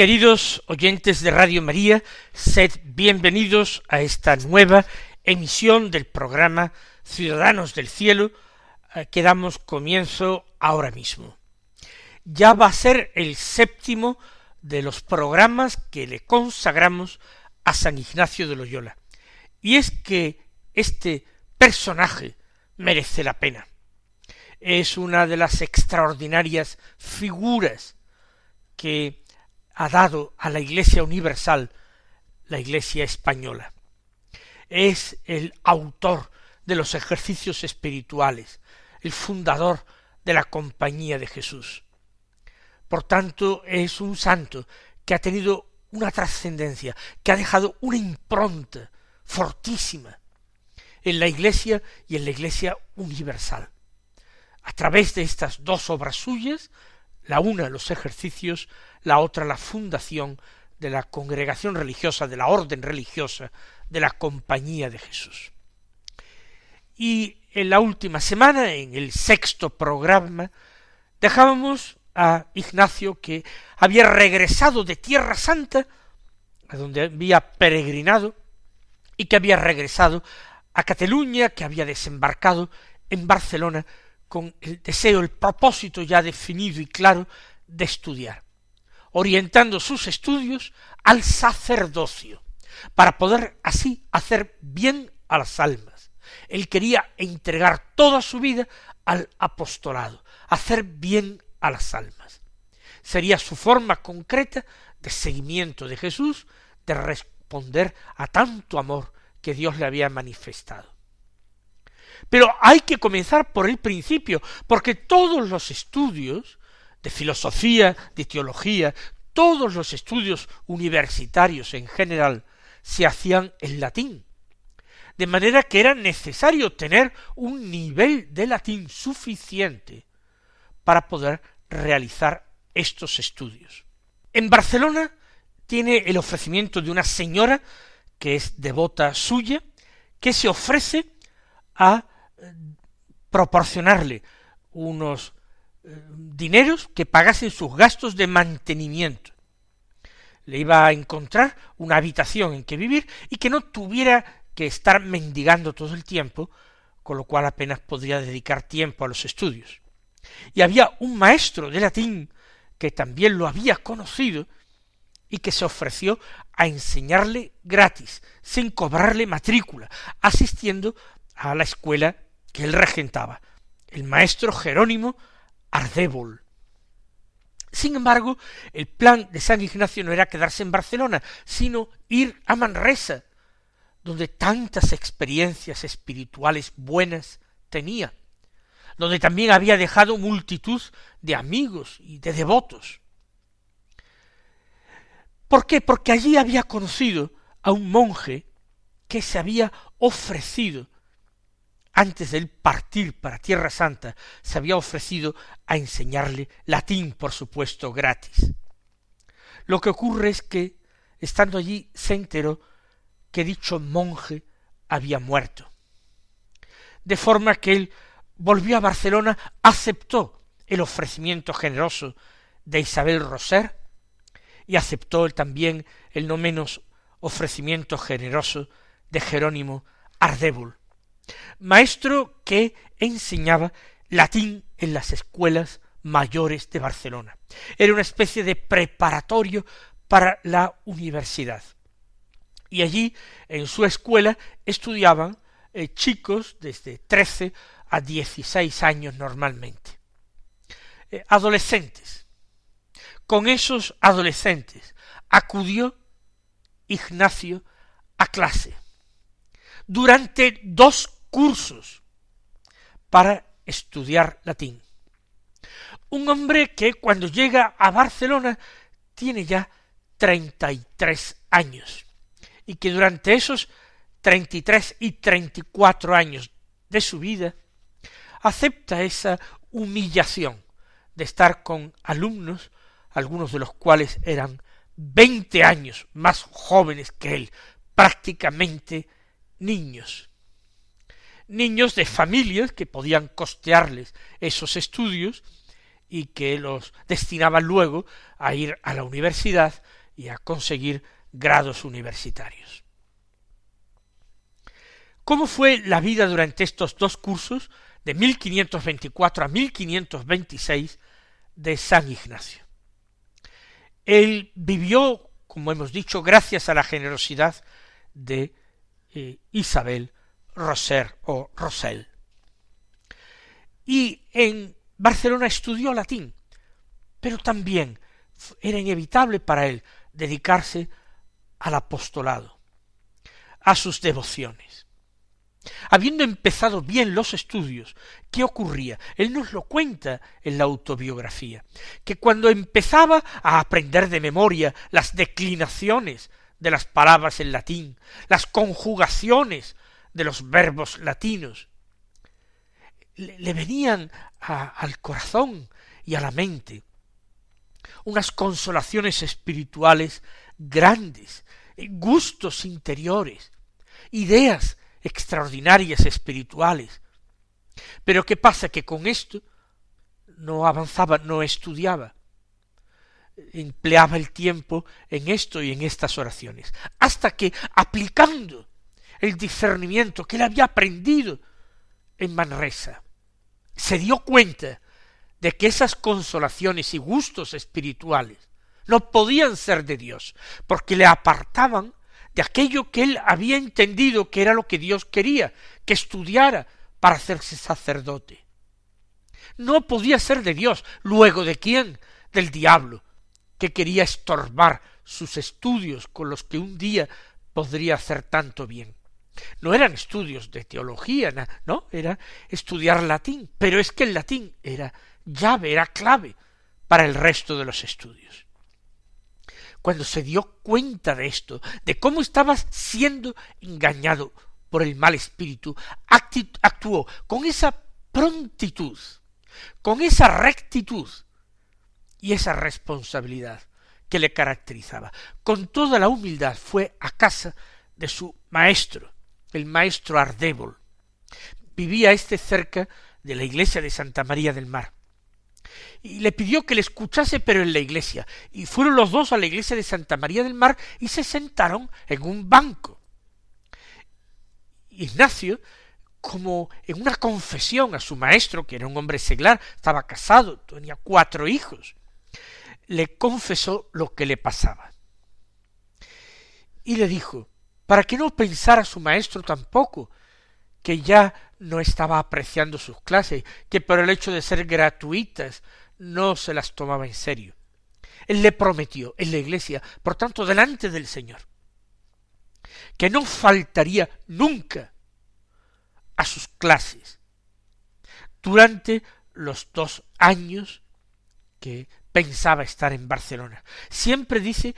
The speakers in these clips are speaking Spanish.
Queridos oyentes de Radio María, sed bienvenidos a esta nueva emisión del programa Ciudadanos del Cielo eh, que damos comienzo ahora mismo. Ya va a ser el séptimo de los programas que le consagramos a San Ignacio de Loyola. Y es que este personaje merece la pena. Es una de las extraordinarias figuras que ha dado a la Iglesia universal la Iglesia española. Es el autor de los ejercicios espirituales, el fundador de la Compañía de Jesús. Por tanto, es un santo que ha tenido una trascendencia, que ha dejado una impronta fortísima en la Iglesia y en la Iglesia universal. A través de estas dos obras suyas, la una los ejercicios, la otra la fundación de la congregación religiosa, de la orden religiosa, de la compañía de Jesús. Y en la última semana, en el sexto programa, dejábamos a Ignacio que había regresado de Tierra Santa, a donde había peregrinado, y que había regresado a Cataluña, que había desembarcado en Barcelona con el deseo, el propósito ya definido y claro de estudiar orientando sus estudios al sacerdocio, para poder así hacer bien a las almas. Él quería entregar toda su vida al apostolado, hacer bien a las almas. Sería su forma concreta de seguimiento de Jesús, de responder a tanto amor que Dios le había manifestado. Pero hay que comenzar por el principio, porque todos los estudios de filosofía, de teología, todos los estudios universitarios en general se hacían en latín, de manera que era necesario tener un nivel de latín suficiente para poder realizar estos estudios. En Barcelona tiene el ofrecimiento de una señora que es devota suya, que se ofrece a proporcionarle unos dineros que pagasen sus gastos de mantenimiento. Le iba a encontrar una habitación en que vivir y que no tuviera que estar mendigando todo el tiempo, con lo cual apenas podría dedicar tiempo a los estudios. Y había un maestro de latín que también lo había conocido y que se ofreció a enseñarle gratis, sin cobrarle matrícula, asistiendo a la escuela que él regentaba. El maestro Jerónimo Ardébol. Sin embargo, el plan de San Ignacio no era quedarse en Barcelona, sino ir a Manresa, donde tantas experiencias espirituales buenas tenía, donde también había dejado multitud de amigos y de devotos. ¿Por qué? Porque allí había conocido a un monje que se había ofrecido antes de él partir para Tierra Santa, se había ofrecido a enseñarle latín, por supuesto, gratis. Lo que ocurre es que, estando allí, se enteró que dicho monje había muerto. De forma que él volvió a Barcelona, aceptó el ofrecimiento generoso de Isabel Roser y aceptó también el no menos ofrecimiento generoso de Jerónimo Ardébul, maestro que enseñaba latín en las escuelas mayores de Barcelona. Era una especie de preparatorio para la universidad. Y allí, en su escuela, estudiaban eh, chicos desde trece a dieciséis años normalmente. eh, adolescentes. Con esos adolescentes acudió Ignacio a clase durante dos cursos para estudiar latín. Un hombre que cuando llega a Barcelona tiene ya treinta y tres años y que durante esos treinta y tres y treinta y cuatro años de su vida acepta esa humillación de estar con alumnos, algunos de los cuales eran veinte años más jóvenes que él, prácticamente niños. Niños de familias que podían costearles esos estudios y que los destinaban luego a ir a la universidad y a conseguir grados universitarios. ¿Cómo fue la vida durante estos dos cursos de 1524 a 1526 de San Ignacio? Él vivió, como hemos dicho, gracias a la generosidad de eh, Isabel Roser o Rosel. Y en Barcelona estudió latín, pero también era inevitable para él dedicarse al apostolado, a sus devociones. Habiendo empezado bien los estudios, ¿qué ocurría? Él nos lo cuenta en la autobiografía, que cuando empezaba a aprender de memoria las declinaciones de las palabras en latín, las conjugaciones de los verbos latinos, le, venían al corazón y a la mente unas consolaciones espirituales grandes, gustos interiores, ideas extraordinarias espirituales. Pero ¿qué pasa? Que con esto no avanzaba, no estudiaba, empleaba el tiempo en esto y en estas oraciones, hasta que aplicando el discernimiento que él había aprendido en Manresa, se dio cuenta de que esas consolaciones y gustos espirituales no podían ser de Dios, porque le apartaban de aquello que él había entendido que era lo que Dios quería, que estudiara para hacerse sacerdote. No podía ser de Dios. Luego de quién? Del diablo, que quería estorbar sus estudios con los que un día podría hacer tanto bien. No eran estudios de teología, no, era estudiar latín, pero es que el latín era llave, era clave para el resto de los estudios. Cuando se dio cuenta de esto, de cómo estaba siendo engañado por el mal espíritu, actuó con esa prontitud, con esa rectitud y esa responsabilidad que le caracterizaba. Con toda la humildad fue a casa de su maestro, el maestro Ardébol. Vivía éste cerca de la iglesia de Santa María del Mar y le pidió que le escuchase pero en la iglesia. Y fueron los dos a la iglesia de Santa María del Mar y se sentaron en un banco. Ignacio, como en una confesión a su maestro, que era un hombre seglar, estaba casado, tenía cuatro hijos, le confesó lo que le pasaba. Y le dijo, para que no pensara su maestro tampoco, que ya no estaba apreciando sus clases, que por el hecho de ser gratuitas no se las tomaba en serio. Él le prometió en la iglesia, por tanto, delante del Señor, que no faltaría nunca a sus clases durante los dos años que pensaba estar en Barcelona. Siempre dice,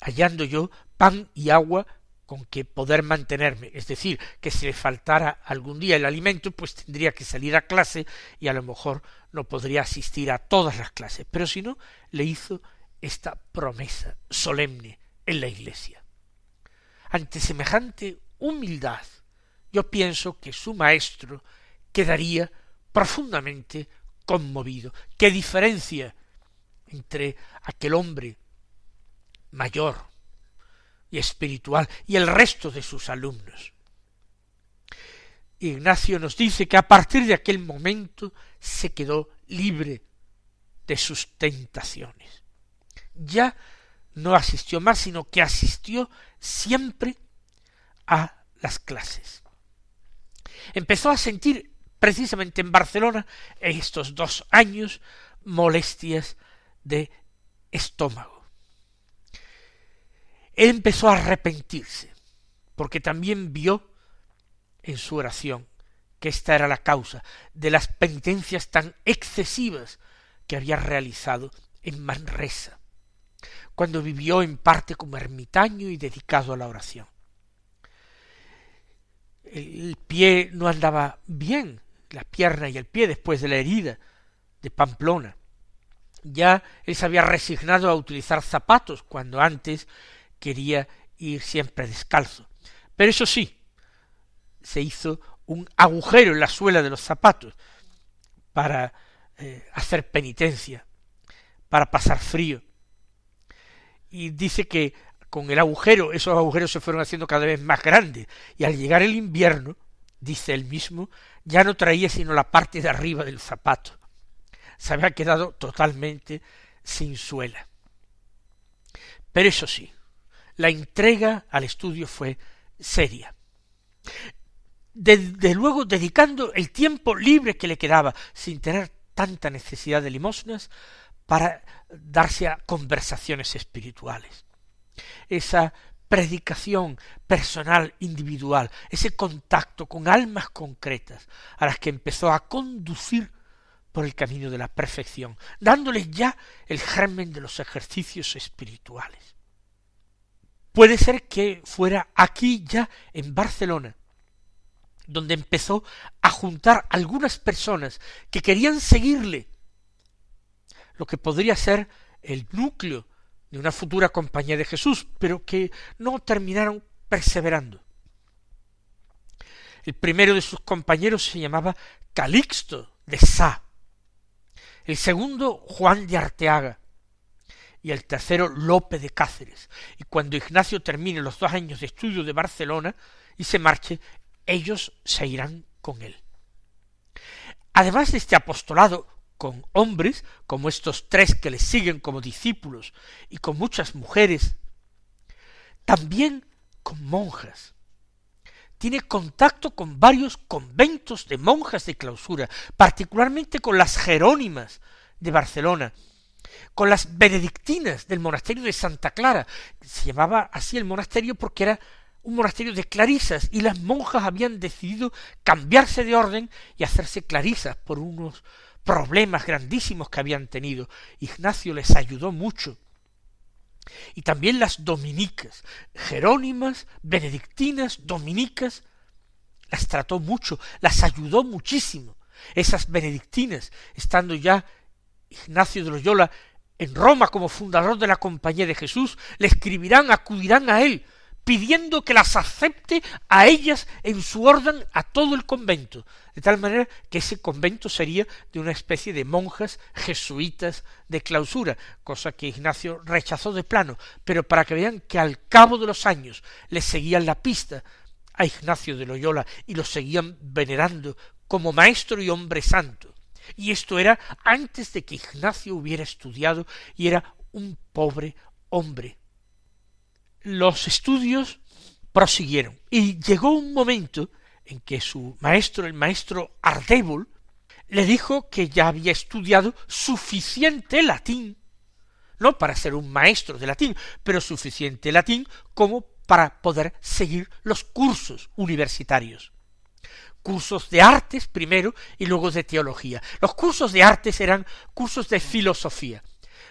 hallando yo pan y agua con que poder mantenerme, es decir, que si le faltara algún día el alimento, pues tendría que salir a clase y a lo mejor no podría asistir a todas las clases, pero si no, le hizo esta promesa solemne en la iglesia. Ante semejante humildad, yo pienso que su maestro quedaría profundamente conmovido. ¿Qué diferencia entre aquel hombre mayor, y espiritual y el resto de sus alumnos. Ignacio nos dice que a partir de aquel momento se quedó libre de sus tentaciones. Ya no asistió más, sino que asistió siempre a las clases. Empezó a sentir precisamente en Barcelona, en estos dos años, molestias de estómago. Él empezó a arrepentirse, porque también vio en su oración que esta era la causa de las penitencias tan excesivas que había realizado en Manresa, cuando vivió en parte como ermitaño y dedicado a la oración. El pie no andaba bien, la pierna y el pie después de la herida de Pamplona. Ya él se había resignado a utilizar zapatos cuando antes quería ir siempre descalzo. Pero eso sí, se hizo un agujero en la suela de los zapatos para eh, hacer penitencia, para pasar frío. Y dice que con el agujero, esos agujeros se fueron haciendo cada vez más grandes, y al llegar el invierno, dice él mismo, ya no traía sino la parte de arriba del zapato. Se había quedado totalmente sin suela. Pero eso sí, la entrega al estudio fue seria. Desde luego dedicando el tiempo libre que le quedaba, sin tener tanta necesidad de limosnas, para darse a conversaciones espirituales. Esa predicación personal, individual, ese contacto con almas concretas, a las que empezó a conducir por el camino de la perfección, dándoles ya el germen de los ejercicios espirituales. Puede ser que fuera aquí ya en Barcelona, donde empezó a juntar algunas personas que querían seguirle, lo que podría ser el núcleo de una futura compañía de Jesús, pero que no terminaron perseverando. El primero de sus compañeros se llamaba Calixto de Sá, el segundo Juan de Arteaga, y el tercero Lope de Cáceres. Y cuando Ignacio termine los dos años de estudio de Barcelona y se marche, ellos se irán con él. Además de este apostolado con hombres, como estos tres que le siguen como discípulos, y con muchas mujeres, también con monjas. Tiene contacto con varios conventos de monjas de clausura, particularmente con las Jerónimas de Barcelona, con las benedictinas del monasterio de Santa Clara. Se llamaba así el monasterio porque era un monasterio de clarisas y las monjas habían decidido cambiarse de orden y hacerse clarisas por unos problemas grandísimos que habían tenido. Ignacio les ayudó mucho. Y también las dominicas, jerónimas, benedictinas, dominicas, las trató mucho, las ayudó muchísimo. Esas benedictinas, estando ya Ignacio de Loyola en Roma como fundador de la Compañía de Jesús, le escribirán, acudirán a él, pidiendo que las acepte a ellas en su orden a todo el convento, de tal manera que ese convento sería de una especie de monjas jesuitas de clausura, cosa que Ignacio rechazó de plano, pero para que vean que al cabo de los años le seguían la pista a Ignacio de Loyola y lo seguían venerando como maestro y hombre santo. Y esto era antes de que Ignacio hubiera estudiado y era un pobre hombre los estudios prosiguieron y llegó un momento en que su maestro, el maestro Ardébol, le dijo que ya había estudiado suficiente latín, no para ser un maestro de latín, pero suficiente latín como para poder seguir los cursos universitarios. Cursos de artes primero y luego de teología. Los cursos de artes eran cursos de filosofía,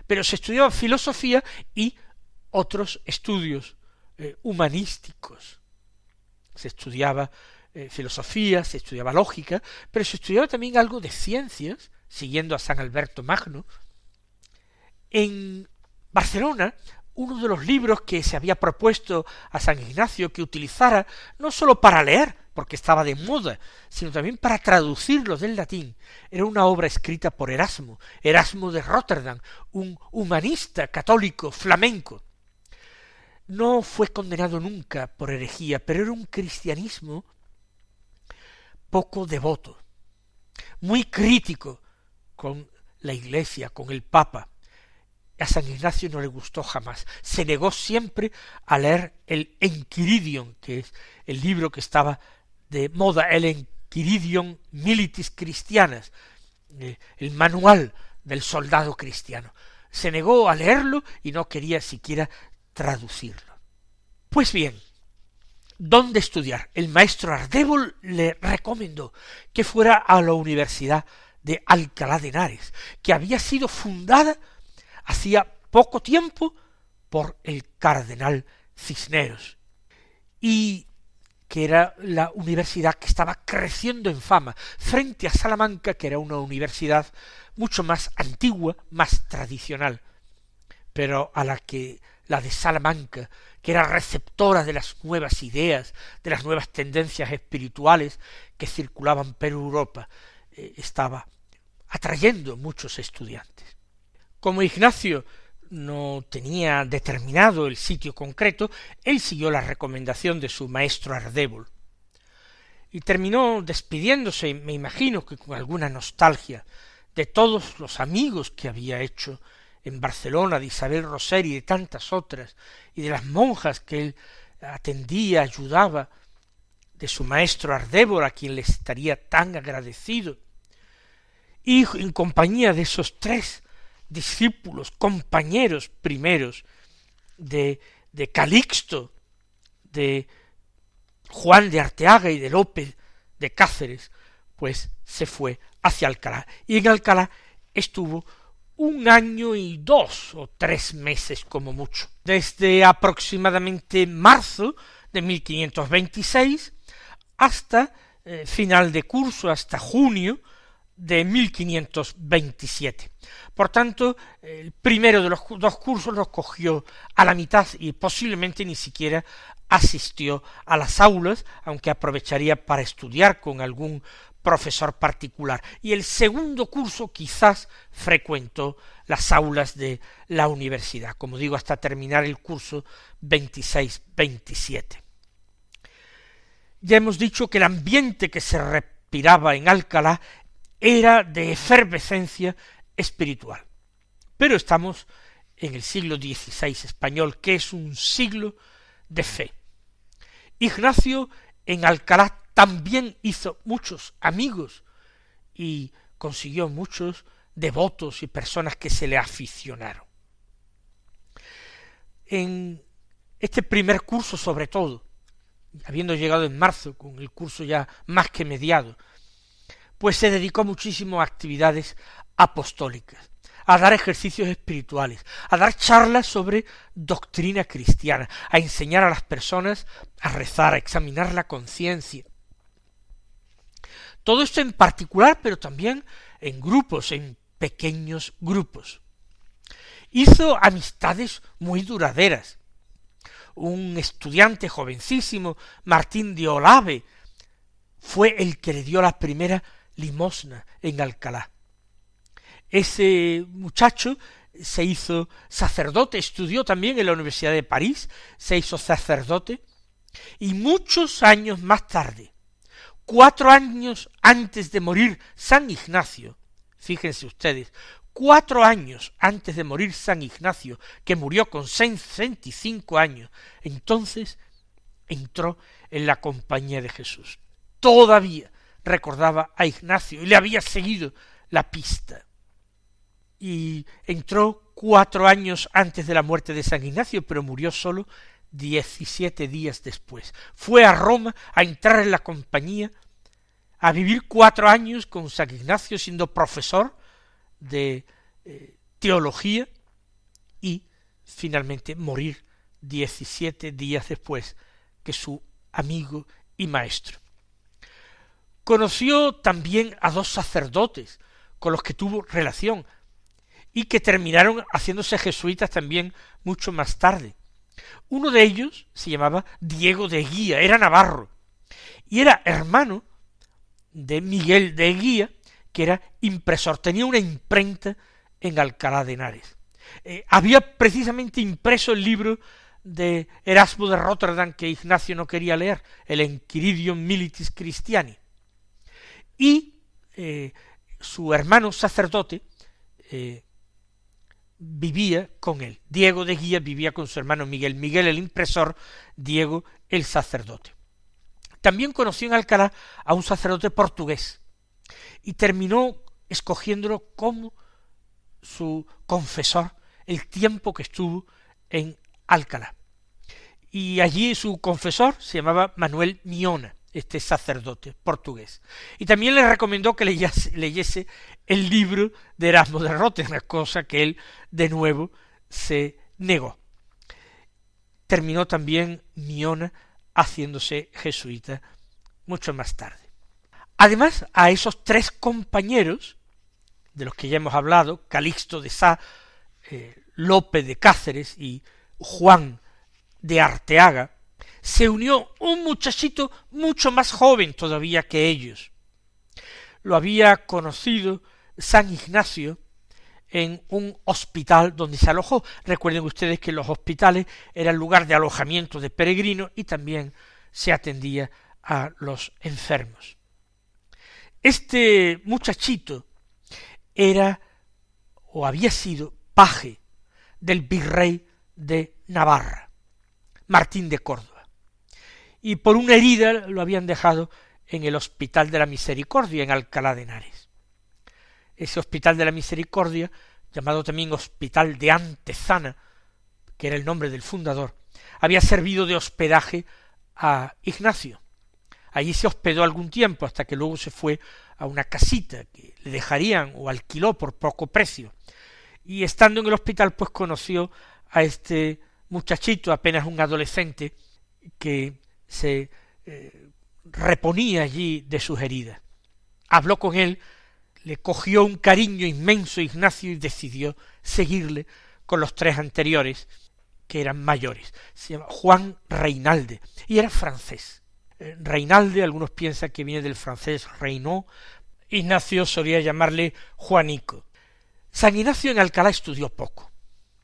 pero se estudiaba filosofía y otros estudios eh, humanísticos. Se estudiaba eh, filosofía, se estudiaba lógica, pero se estudiaba también algo de ciencias, siguiendo a San Alberto Magno. En Barcelona, uno de los libros que se había propuesto a San Ignacio que utilizara no sólo para leer, porque estaba de moda, sino también para traducirlo del latín. Era una obra escrita por Erasmo, Erasmo de Rotterdam, un humanista católico flamenco, no fue condenado nunca por herejía, pero era un cristianismo poco devoto, muy crítico con la Iglesia, con el Papa. A San Ignacio no le gustó jamás. Se negó siempre a leer el Enquiridion, que es el libro que estaba de moda, el Quiridion Militis Christianas, eh, el manual del soldado cristiano. Se negó a leerlo y no quería siquiera traducirlo. Pues bien, ¿dónde estudiar? El maestro Ardébol le recomendó que fuera a la Universidad de Alcalá de Henares, que había sido fundada hacía poco tiempo por el cardenal Cisneros, y que era la universidad que estaba creciendo en fama frente a Salamanca, que era una universidad mucho más antigua, más tradicional, pero a la que la de Salamanca, que era receptora de las nuevas ideas, de las nuevas tendencias espirituales que circulaban por Europa, eh, estaba atrayendo muchos estudiantes. Como Ignacio no tenía determinado el sitio concreto, él siguió la recomendación de su maestro Ardébol. Y terminó despidiéndose, me imagino que con alguna nostalgia, de todos los amigos que había hecho en Barcelona, de Isabel Roser y de tantas otras, y de las monjas que él atendía, ayudaba, de su maestro Ardébol, a quien le estaría tan agradecido, y en compañía de esos tres discípulos, compañeros primeros de, de Calixto, de Juan de Arteaga y de López de Cáceres, pues se fue hacia Alcalá. Y en Alcalá estuvo un año y dos o tres meses como mucho. Desde aproximadamente marzo de 1526 hasta eh, final de curso, hasta junio de 1527. Por tanto, el primero de los dos cursos los cogió a la mitad y posiblemente ni siquiera asistió a las aulas, aunque aprovecharía para estudiar con algún profesor particular. Y el segundo curso quizás frecuentó las aulas de la universidad, como digo, hasta terminar el curso 26-27. Ya hemos dicho que el ambiente que se respiraba en Alcalá era de efervescencia espiritual. Pero estamos en el siglo XVI español, que es un siglo de fe. Ignacio en Alcalá también hizo muchos amigos y consiguió muchos devotos y personas que se le aficionaron. En este primer curso sobre todo, habiendo llegado en marzo, con el curso ya más que mediado, pues se dedicó muchísimo a actividades apostólicas, a dar ejercicios espirituales, a dar charlas sobre doctrina cristiana, a enseñar a las personas a rezar, a examinar la conciencia. Todo esto en particular, pero también en grupos, en pequeños grupos. Hizo amistades muy duraderas. Un estudiante jovencísimo, Martín de Olave, fue el que le dio la primera limosna en Alcalá. Ese muchacho se hizo sacerdote, estudió también en la Universidad de París, se hizo sacerdote, y muchos años más tarde, cuatro años antes de morir San Ignacio, fíjense ustedes, cuatro años antes de morir San Ignacio, que murió con sesenta y cinco años, entonces entró en la compañía de Jesús. Todavía recordaba a Ignacio y le había seguido la pista. Y entró cuatro años antes de la muerte de San Ignacio, pero murió solo diecisiete días después. Fue a Roma a entrar en la compañía, a vivir cuatro años con San Ignacio siendo profesor de eh, teología y finalmente morir diecisiete días después que su amigo y maestro. Conoció también a dos sacerdotes con los que tuvo relación y que terminaron haciéndose jesuitas también mucho más tarde. Uno de ellos se llamaba Diego de Guía, era navarro, y era hermano de Miguel de Guía, que era impresor, tenía una imprenta en Alcalá de Henares. Eh, había precisamente impreso el libro de Erasmo de Rotterdam que Ignacio no quería leer, el Enquiridium Militis Christiani y eh, su hermano sacerdote eh, vivía con él. Diego de Guía vivía con su hermano Miguel, Miguel el impresor, Diego el sacerdote. También conoció en Alcalá a un sacerdote portugués y terminó escogiéndolo como su confesor el tiempo que estuvo en Alcalá. Y allí su confesor se llamaba Manuel Miona, este sacerdote portugués. Y también le recomendó que leyese, el libro de Erasmo de Rotterdam, cosa que él de nuevo se negó. Terminó también Miona haciéndose jesuita mucho más tarde. Además, a esos tres compañeros, de los que ya hemos hablado, Calixto de Sá, eh, Lope de Cáceres y Juan de Arteaga, se unió un muchachito mucho más joven todavía que ellos. Lo había conocido San Ignacio en un hospital donde se alojó. Recuerden ustedes que los hospitales eran lugar de alojamiento de peregrinos y también se atendía a los enfermos. Este muchachito era o había sido paje del virrey de Navarra, Martín de Córdoba, y por una herida lo habían dejado en el Hospital de la Misericordia en Alcalá de Henares. Ese Hospital de la Misericordia, llamado también Hospital de Antezana, que era el nombre del fundador, había servido de hospedaje a Ignacio. Allí se hospedó algún tiempo hasta que luego se fue a una casita que le dejarían o alquiló por poco precio. Y estando en el hospital pues conoció a este muchachito, apenas un adolescente, que se eh, reponía allí de sus heridas. Habló con él, le cogió un cariño inmenso Ignacio y decidió seguirle con los tres anteriores, que eran mayores. Se llama Juan Reinalde, y era francés. Eh, Reinalde, algunos piensan que viene del francés Reinaud, Ignacio solía llamarle Juanico. San Ignacio en Alcalá estudió poco.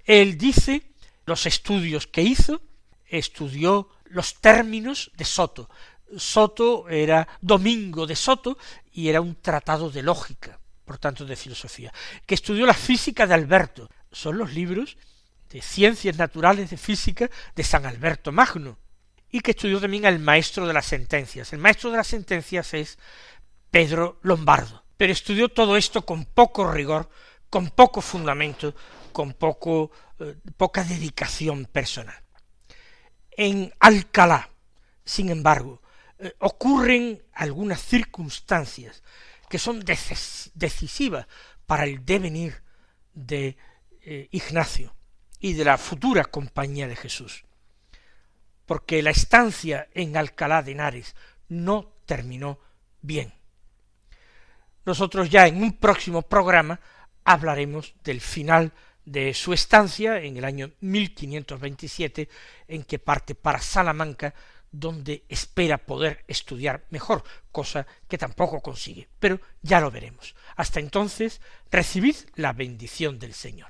Él dice los estudios que hizo, estudió los términos de Soto. Soto era Domingo de Soto y era un tratado de lógica, por tanto de filosofía, que estudió la física de Alberto. Son los libros de ciencias naturales de física de San Alberto Magno, y que estudió también al maestro de las sentencias. El maestro de las sentencias es Pedro Lombardo, pero estudió todo esto con poco rigor, con poco fundamento, con poco, eh, poca dedicación personal. En Alcalá, sin embargo, eh, ocurren algunas circunstancias que son decisivas para el devenir de eh, Ignacio y de la futura compañía de Jesús porque la estancia en Alcalá de Henares no terminó bien. Nosotros ya en un próximo programa hablaremos del final de su estancia en el año 1527 en que parte para Salamanca donde espera poder estudiar mejor, cosa que tampoco consigue, pero ya lo veremos. Hasta entonces, recibid la bendición del Señor.